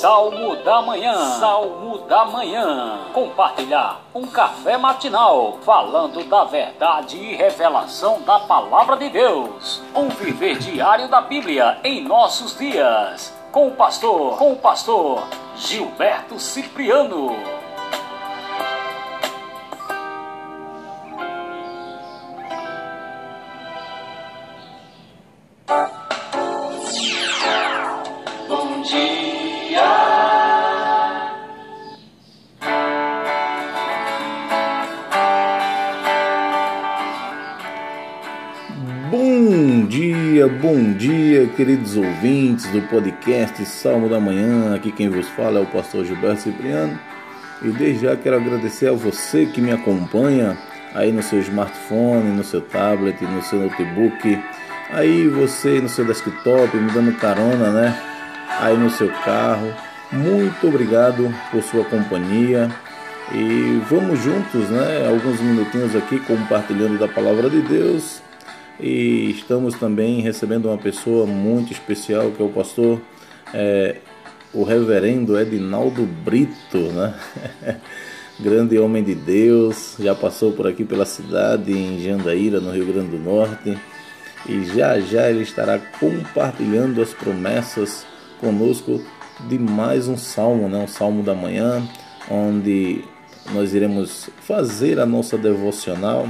Salmo da Manhã. Salmo da Manhã. Compartilhar um café matinal falando da verdade e revelação da palavra de Deus. Um viver diário da Bíblia em nossos dias. Com o pastor, com o pastor Gilberto Cipriano. Bom dia, queridos ouvintes do podcast Salmo da Manhã. Aqui quem vos fala é o pastor Gilberto Cipriano. E desde já quero agradecer a você que me acompanha aí no seu smartphone, no seu tablet, no seu notebook, aí você no seu desktop, me dando carona, né? Aí no seu carro. Muito obrigado por sua companhia. E vamos juntos, né? Alguns minutinhos aqui compartilhando da palavra de Deus e estamos também recebendo uma pessoa muito especial que é o pastor, é, o reverendo Edinaldo Brito, né? grande homem de Deus, já passou por aqui pela cidade em Jandaíra, no Rio Grande do Norte, e já já ele estará compartilhando as promessas conosco de mais um salmo, né? um salmo da manhã, onde nós iremos fazer a nossa devocional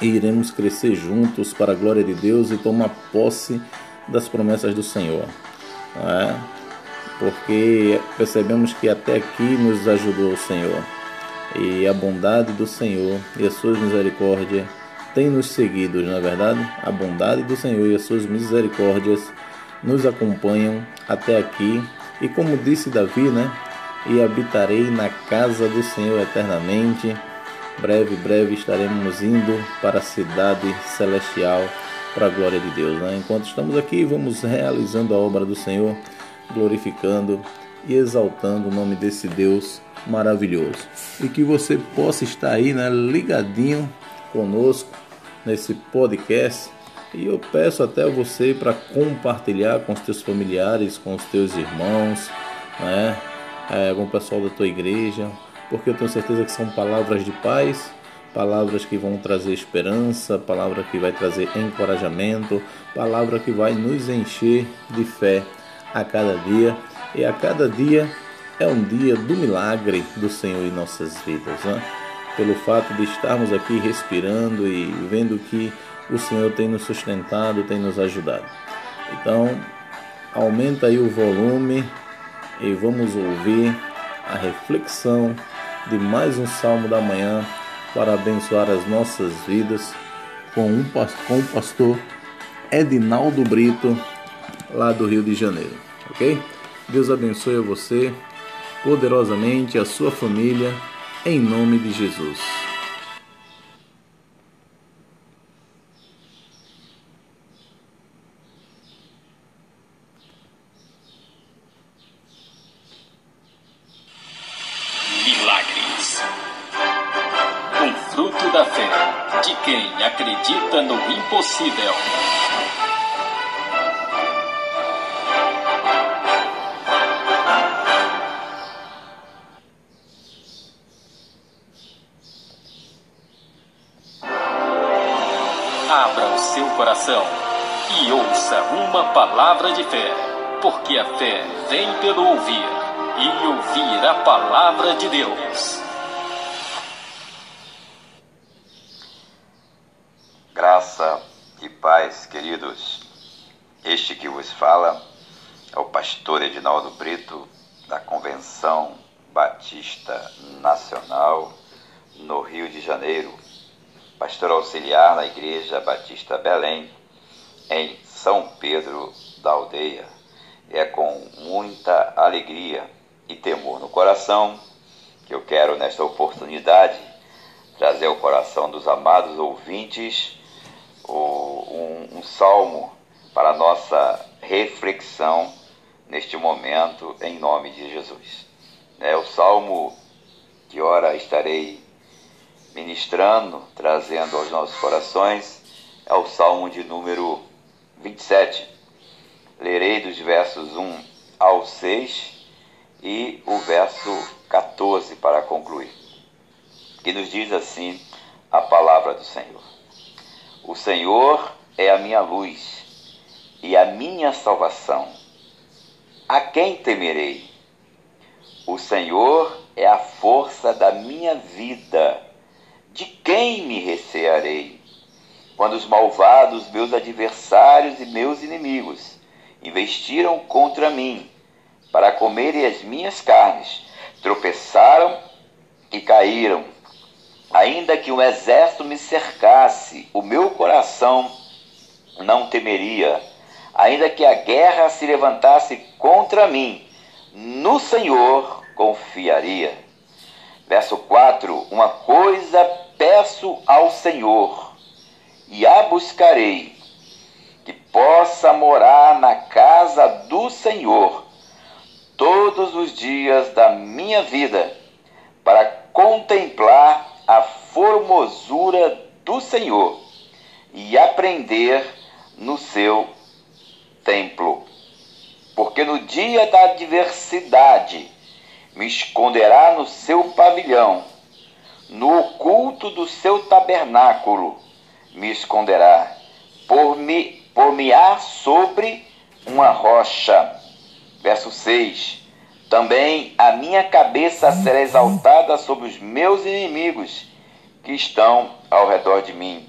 e iremos crescer juntos para a glória de Deus e tomar posse das promessas do Senhor. É? Porque percebemos que até aqui nos ajudou o Senhor e a bondade do Senhor e as suas misericórdias têm nos seguido, não é verdade? A bondade do Senhor e as suas misericórdias nos acompanham até aqui e como disse Davi, né? E habitarei na casa do Senhor eternamente breve, breve estaremos indo para a cidade celestial para a glória de Deus. Né? Enquanto estamos aqui, vamos realizando a obra do Senhor, glorificando e exaltando o nome desse Deus maravilhoso. E que você possa estar aí, né, ligadinho conosco nesse podcast. E eu peço até você para compartilhar com os teus familiares, com os teus irmãos, né, é, com o pessoal da tua igreja, porque eu tenho certeza que são palavras de paz, palavras que vão trazer esperança, palavra que vai trazer encorajamento, palavra que vai nos encher de fé a cada dia. E a cada dia é um dia do milagre do Senhor em nossas vidas, né? pelo fato de estarmos aqui respirando e vendo que o Senhor tem nos sustentado, tem nos ajudado. Então, aumenta aí o volume e vamos ouvir a reflexão de mais um salmo da manhã para abençoar as nossas vidas com, um, com o pastor Edinaldo Brito, lá do Rio de Janeiro, ok? Deus abençoe a você poderosamente, a sua família, em nome de Jesus. Paz, queridos. Este que vos fala é o pastor Edinaldo Brito, da Convenção Batista Nacional, no Rio de Janeiro, pastor auxiliar na Igreja Batista Belém, em São Pedro da Aldeia. É com muita alegria e temor no coração que eu quero, nesta oportunidade, trazer ao coração dos amados ouvintes um, um salmo para nossa reflexão neste momento, em nome de Jesus. É o salmo que ora estarei ministrando, trazendo aos nossos corações, é o salmo de número 27. Lerei dos versos 1 ao 6 e o verso 14 para concluir, que nos diz assim a palavra do Senhor: O Senhor é a minha luz e a minha salvação. A quem temerei? O Senhor é a força da minha vida. De quem me recearei? Quando os malvados, meus adversários e meus inimigos, investiram contra mim para comerem as minhas carnes, tropeçaram e caíram. Ainda que um exército me cercasse, o meu coração não temeria. Ainda que a guerra se levantasse contra mim, no Senhor confiaria. Verso 4: Uma coisa peço ao Senhor, e a buscarei, que possa morar na casa do Senhor todos os dias da minha vida, para contemplar a formosura do Senhor e aprender no seu templo. Porque no dia da adversidade me esconderá no seu pavilhão, no oculto do seu tabernáculo me esconderá, por me por sobre uma rocha Verso 6: Também a minha cabeça será exaltada sobre os meus inimigos que estão ao redor de mim,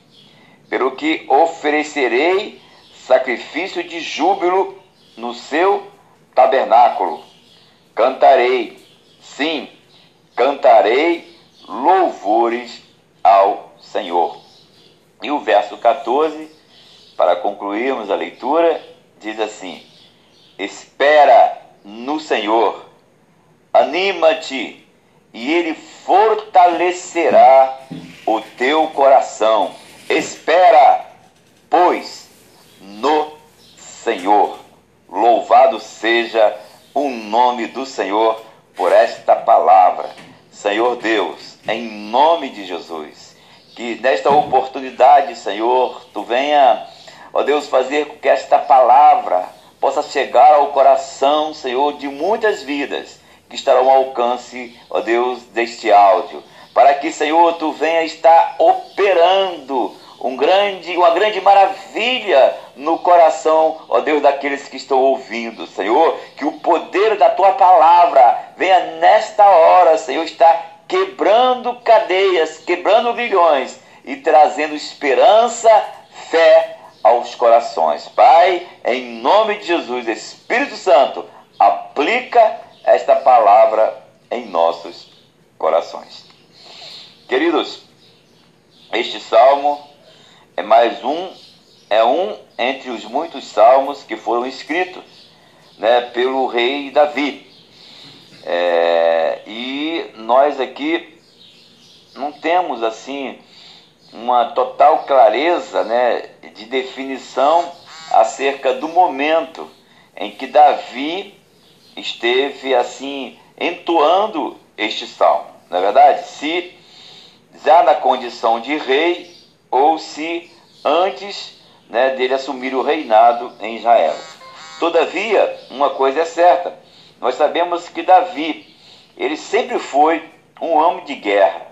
pelo que oferecerei sacrifício de júbilo no seu tabernáculo. Cantarei, sim, cantarei louvores ao Senhor. E o verso 14, para concluirmos a leitura, diz assim: Espera no Senhor, anima-te e Ele fortalecerá o teu coração. Espera, pois, no Senhor. Louvado seja o nome do Senhor por esta palavra. Senhor Deus, em nome de Jesus, que nesta oportunidade, Senhor, tu venha, ó Deus, fazer com que esta palavra possa chegar ao coração, Senhor, de muitas vidas que estarão ao alcance, ó Deus, deste áudio. Para que, Senhor, tu venha estar operando um grande, uma grande maravilha no coração, ó Deus, daqueles que estão ouvindo, Senhor, que o poder da tua palavra venha nesta hora, Senhor, estar quebrando cadeias, quebrando grilhões e trazendo esperança, fé aos corações. Pai, em nome de Jesus, Espírito Santo, aplica esta palavra em nossos corações. Queridos, este salmo é mais um, é um entre os muitos salmos que foram escritos né, pelo rei Davi. É, e nós aqui não temos assim uma total clareza né, de definição acerca do momento em que Davi esteve assim entoando este salmo. Na é verdade, se já na condição de rei ou se antes né, dele assumir o reinado em Israel. Todavia, uma coisa é certa: nós sabemos que Davi ele sempre foi um homem de guerra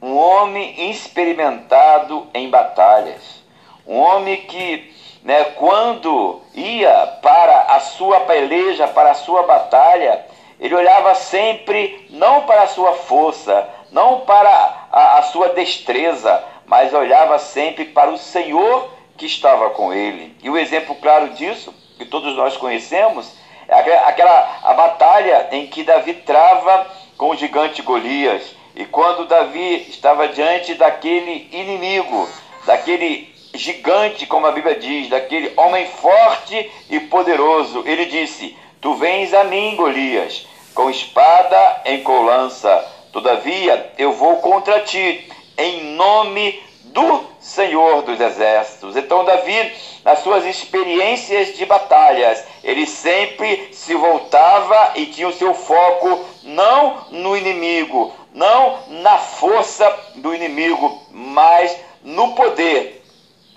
um homem experimentado em batalhas, um homem que, né, quando ia para a sua peleja, para a sua batalha, ele olhava sempre não para a sua força, não para a, a sua destreza, mas olhava sempre para o Senhor que estava com ele. E o exemplo claro disso, que todos nós conhecemos, é aquela a batalha em que Davi trava com o gigante Golias. E quando Davi estava diante daquele inimigo, daquele gigante, como a Bíblia diz, daquele homem forte e poderoso, ele disse: Tu vens a mim, Golias, com espada em colança. Todavia eu vou contra ti, em nome do Senhor dos Exércitos. Então, Davi, nas suas experiências de batalhas, ele sempre se voltava e tinha o seu foco não no inimigo, não na força do inimigo, mas no poder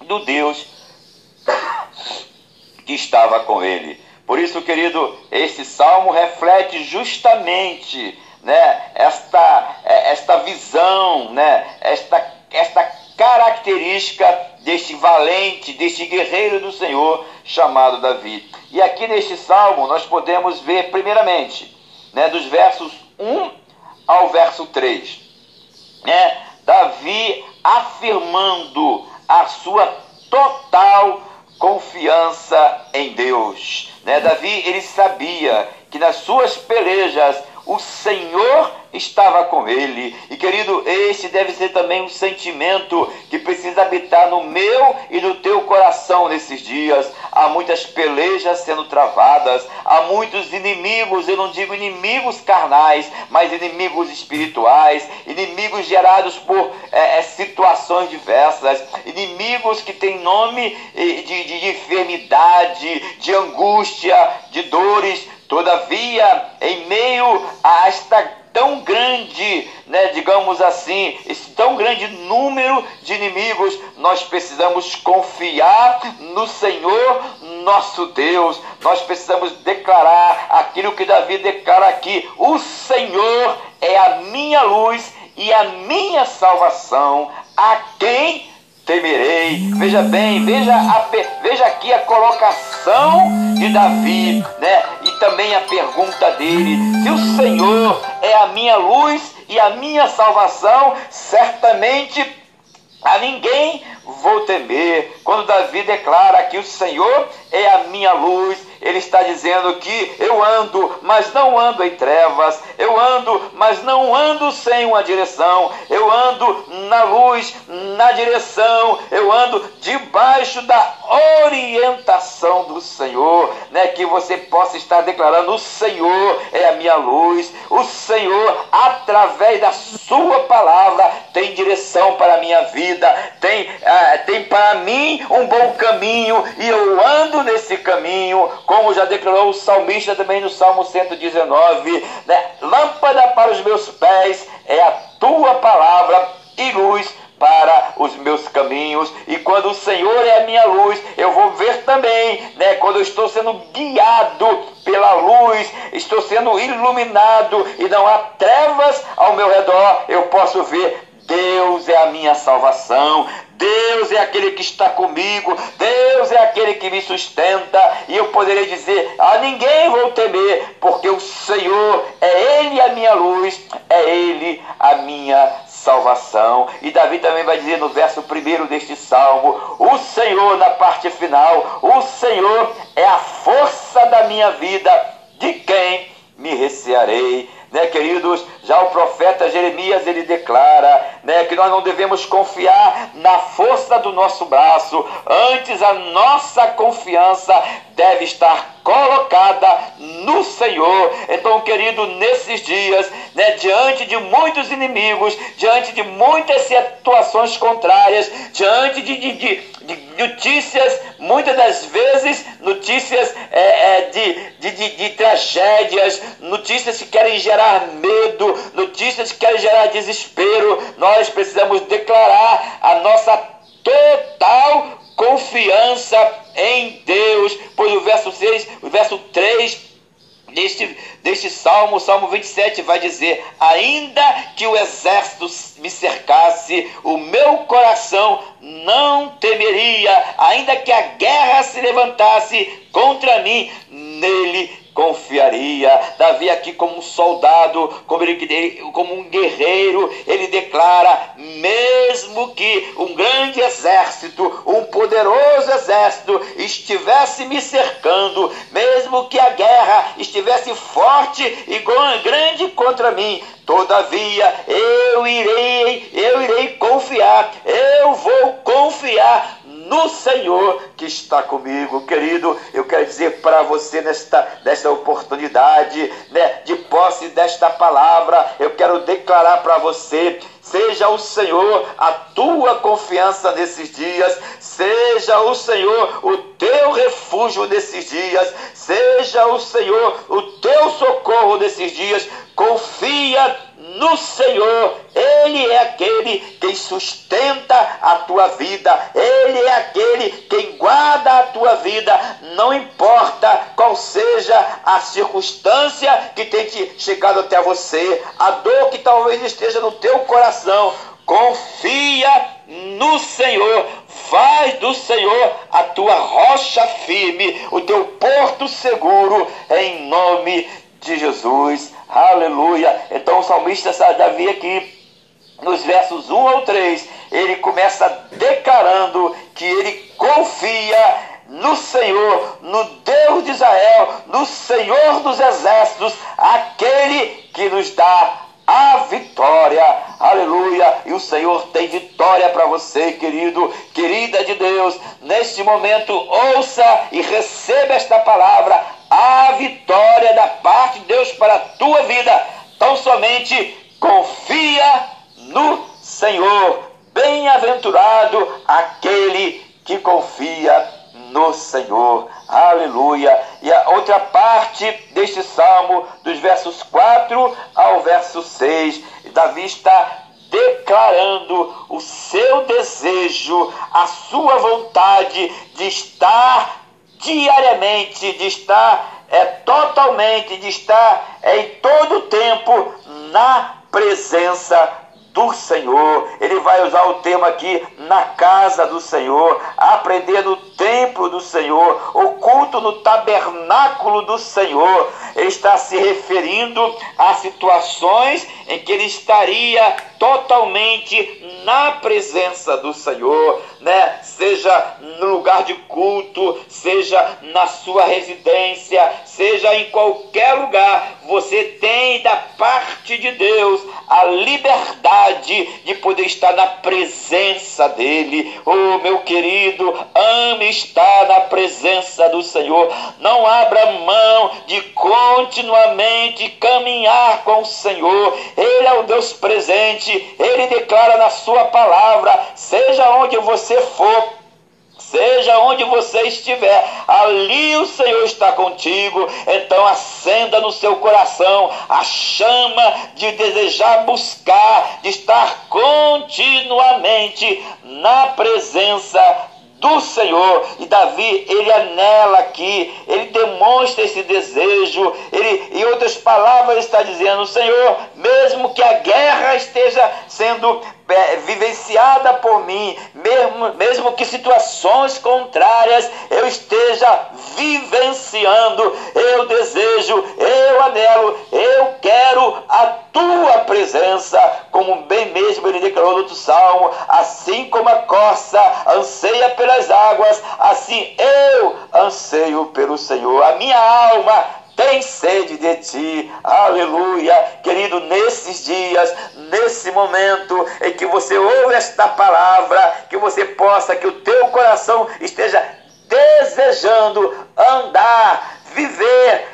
do Deus que estava com ele. Por isso, querido, este salmo reflete justamente né, esta, é, esta visão, né, esta, esta característica deste valente, deste guerreiro do Senhor chamado Davi. E aqui neste salmo nós podemos ver, primeiramente, né, dos versos 1 ao verso 3, né, Davi afirmando a sua total confiança em Deus. Né? Davi ele sabia que nas suas pelejas o Senhor estava com ele. E querido, esse deve ser também um sentimento que precisa habitar no meu e no teu coração nesses dias. Há muitas pelejas sendo travadas, há muitos inimigos, eu não digo inimigos carnais, mas inimigos espirituais, inimigos gerados por é, é situações diversas, inimigos que têm nome de, de, de enfermidade, de angústia, de dores. Todavia, em meio a esta tão grande, né, digamos assim, esse tão grande número de inimigos, nós precisamos confiar no Senhor nosso Deus. Nós precisamos declarar aquilo que Davi declara aqui: o Senhor é a minha luz e a minha salvação. A quem temerei. Veja bem, veja, a, veja aqui a colocação de Davi, né? E também a pergunta dele: se o Senhor é a minha luz e a minha salvação, certamente a ninguém vou temer. Quando Davi declara que o Senhor é a minha luz, ele está dizendo que eu ando, mas não ando em trevas, eu ando, mas não ando sem uma direção, eu ando na luz, na direção, eu ando debaixo da orientação do Senhor, né? Que você possa estar declarando: o Senhor é a minha luz, o Senhor, através da Sua palavra, tem direção para a minha vida, tem, ah, tem para mim um bom caminho e eu ando nesse caminho como já declarou o salmista também no Salmo 119, né? lâmpada para os meus pés é a tua palavra e luz para os meus caminhos. E quando o Senhor é a minha luz, eu vou ver também, né, quando eu estou sendo guiado pela luz, estou sendo iluminado e não há trevas ao meu redor, eu posso ver Deus é a minha salvação, Deus é aquele que está comigo, Deus é aquele que me sustenta, e eu poderei dizer: a ninguém vou temer, porque o Senhor é Ele a minha luz, é Ele a minha salvação. E Davi também vai dizer no verso primeiro deste salmo: o Senhor, na parte final, o Senhor é a força da minha vida, de quem me recearei né, queridos? Já o profeta Jeremias ele declara, né, que nós não devemos confiar na força do nosso braço, antes a nossa confiança deve estar colocada no Senhor. Então, querido, nesses dias, né, diante de muitos inimigos, diante de muitas situações contrárias, diante de, de, de, de notícias, muitas das vezes notícias é, é, de, de, de, de tragédias, notícias que querem gerar medo, notícias que querem gerar desespero, nós precisamos declarar a nossa total confiança em Deus, pois o verso 6, o verso 3 deste, deste salmo, o salmo 27, vai dizer: Ainda que o exército me cercasse, o meu coração não temeria, ainda que a guerra se levantasse contra mim, nele confiaria. Davi aqui como um soldado, como, ele, como um guerreiro, ele declara, mesmo que um grande exército, um poderoso exército estivesse me cercando, mesmo que a guerra estivesse forte e grande contra mim, todavia eu irei, eu irei confiar, eu vou confiar no Senhor que está comigo, querido. Eu quero dizer para você nesta, nesta oportunidade, né, de posse desta palavra, eu quero declarar para você Seja o Senhor a tua confiança nesses dias, seja o Senhor o teu refúgio nesses dias, seja o Senhor o teu socorro nesses dias. Confia no Senhor. Ele é aquele quem sustenta a tua vida, ele é aquele quem guarda a tua vida, não importa qual seja a circunstância que tem te chegado até você, a dor que talvez esteja no teu coração. Confia no Senhor, faz do Senhor a tua rocha firme, o teu porto seguro, em nome de Jesus. Aleluia. Então o salmista Davi aqui, nos versos 1 ao 3, ele começa declarando que ele confia no Senhor, no Deus de Israel, no Senhor dos exércitos, aquele que nos dá a vitória. Aleluia! E o Senhor tem vitória para você, querido, querida de Deus. Neste momento, ouça e receba esta palavra, a vitória da parte de Deus para a tua vida. Tão somente confia no Senhor. Bem-aventurado aquele que confia no Senhor. Aleluia. E a outra parte deste salmo, dos versos 4 ao verso 6, Davi está declarando o seu desejo, a sua vontade de estar diariamente, de estar é, totalmente, de estar é, em todo o tempo na presença do Senhor. Ele vai usar o tema aqui na casa do Senhor, aprender no templo do Senhor, o culto no tabernáculo do Senhor. Ele está se referindo a situações em que ele estaria totalmente na presença do Senhor, né? Seja no lugar de culto, seja na sua residência, seja em qualquer lugar, você tem da parte de Deus a liberdade de poder estar na presença dele. Oh, meu querido, ame estar na presença do Senhor. Não abra mão de continuamente caminhar com o Senhor. Ele é o Deus presente. Ele declara na sua palavra, seja onde você for, Seja onde você estiver, ali o Senhor está contigo. Então acenda no seu coração a chama de desejar buscar, de estar continuamente na presença do Senhor. E Davi, ele anela aqui, ele demonstra esse desejo. Ele, em outras palavras, está dizendo: Senhor, mesmo que a guerra esteja sendo é, vivenciada por mim, mesmo, mesmo que situações contrárias eu esteja vivenciando, eu desejo, eu anelo, eu quero a tua presença, como bem mesmo ele declarou no outro salmo, assim como a corça anseia pelas águas, assim eu anseio pelo Senhor. A minha alma tem sede de ti, aleluia, querido, nesses dias, nesse momento em que você ouve esta palavra, que você possa, que o teu coração esteja desejando andar, viver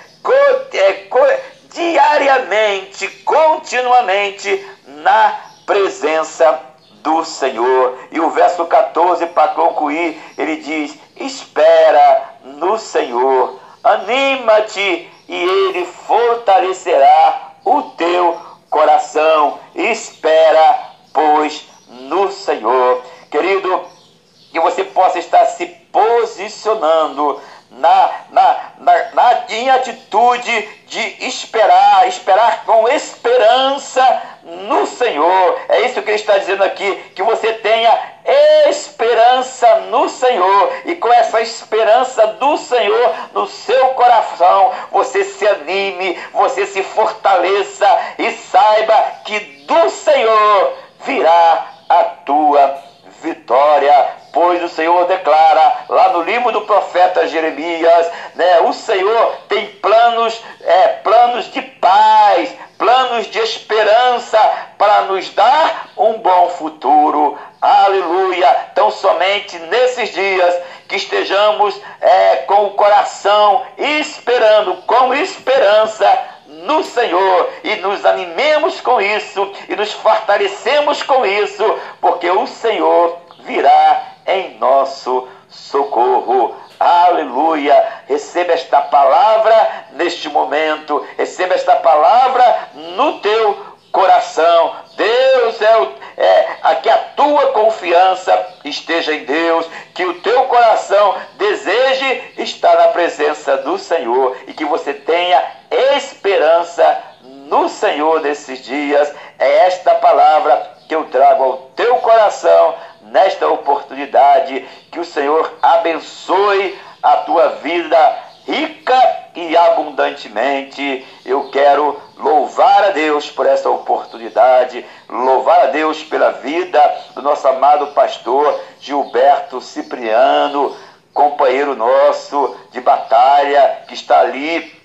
é, diariamente, continuamente na presença do Senhor. E o verso 14, para concluir, ele diz: Espera no Senhor Anima-te e ele fortalecerá o teu coração. Espera, pois, no Senhor. Querido, que você possa estar se posicionando na, na, na, na, em atitude de esperar, esperar com esperança no Senhor. É isso que ele está dizendo aqui, que você tenha esperança no Senhor e com essa esperança do Senhor no seu coração, você se anime, você se fortaleça e saiba que do Senhor virá a tua vitória, pois o Senhor declara lá no livro do profeta Jeremias, né, o Senhor tem planos, é, planos de paz, planos de esperança para nos dar um bom futuro. Aleluia! Então, somente nesses dias que estejamos é, com o coração esperando, com esperança no Senhor e nos animemos com isso e nos fortalecemos com isso, porque o Senhor virá em nosso socorro. Aleluia! Receba esta palavra neste momento, receba esta palavra no teu coração. Deus é, o, é a que a tua confiança esteja em Deus, que o teu coração deseje estar na presença do Senhor e que você tenha esperança no Senhor nesses dias. É esta palavra que eu trago ao teu coração nesta oportunidade. Que o Senhor abençoe a tua vida rica e abundantemente. Eu quero louvar a Deus por essa oportunidade, louvar a Deus pela vida do nosso amado pastor Gilberto Cipriano, companheiro nosso de batalha, que está ali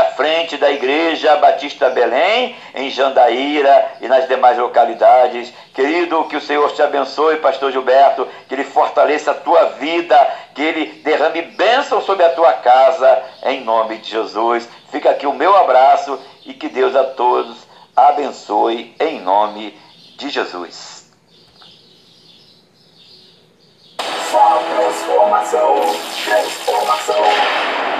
à frente da Igreja Batista Belém, em Jandaíra e nas demais localidades. Querido, que o Senhor te abençoe, Pastor Gilberto, que Ele fortaleça a tua vida, que Ele derrame bênção sobre a tua casa, em nome de Jesus. Fica aqui o meu abraço e que Deus a todos abençoe, em nome de Jesus. Só transformação, transformação.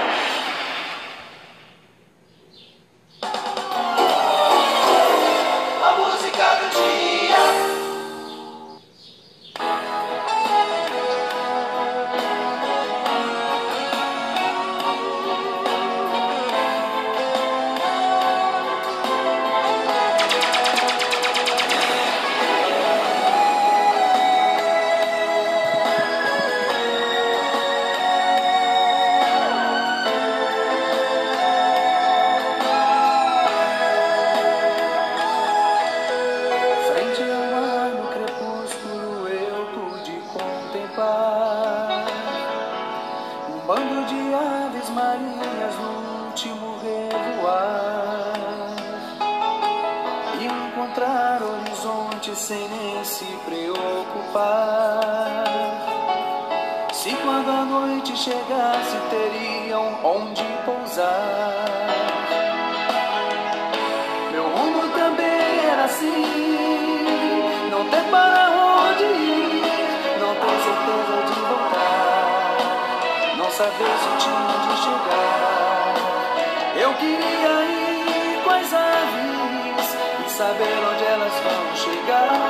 내가.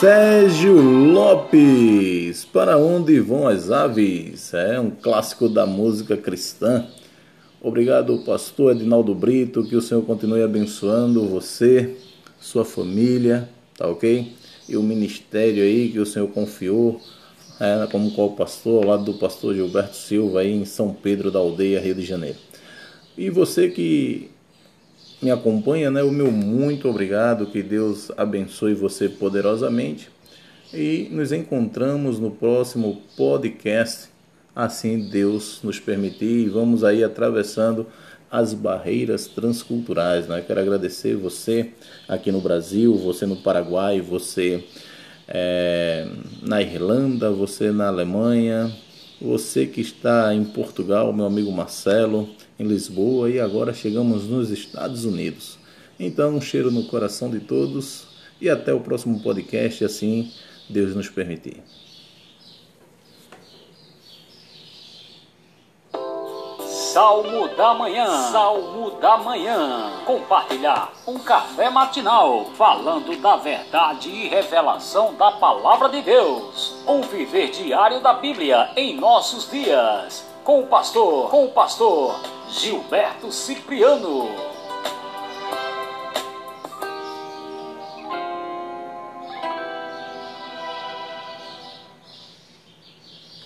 Sérgio Lopes, Para Onde Vão as Aves? É um clássico da música cristã. Obrigado, pastor Edinaldo Brito, que o Senhor continue abençoando você, sua família, tá ok? E o ministério aí que o Senhor confiou, é, como qual pastor, ao lado do pastor Gilberto Silva, aí em São Pedro da Aldeia, Rio de Janeiro. E você que me acompanha, né? O meu muito obrigado, que Deus abençoe você poderosamente. E nos encontramos no próximo podcast, assim Deus nos permitir, e vamos aí atravessando as barreiras transculturais, né? Quero agradecer você aqui no Brasil, você no Paraguai, você é, na Irlanda, você na Alemanha, você que está em Portugal, meu amigo Marcelo, em Lisboa e agora chegamos nos Estados Unidos. Então, um cheiro no coração de todos e até o próximo podcast, assim Deus nos permitir. Salmo da Manhã. Salmo da Manhã. Compartilhar um café matinal falando da verdade e revelação da palavra de Deus. Um viver diário da Bíblia em nossos dias. Com o pastor, com o pastor Gilberto Cipriano.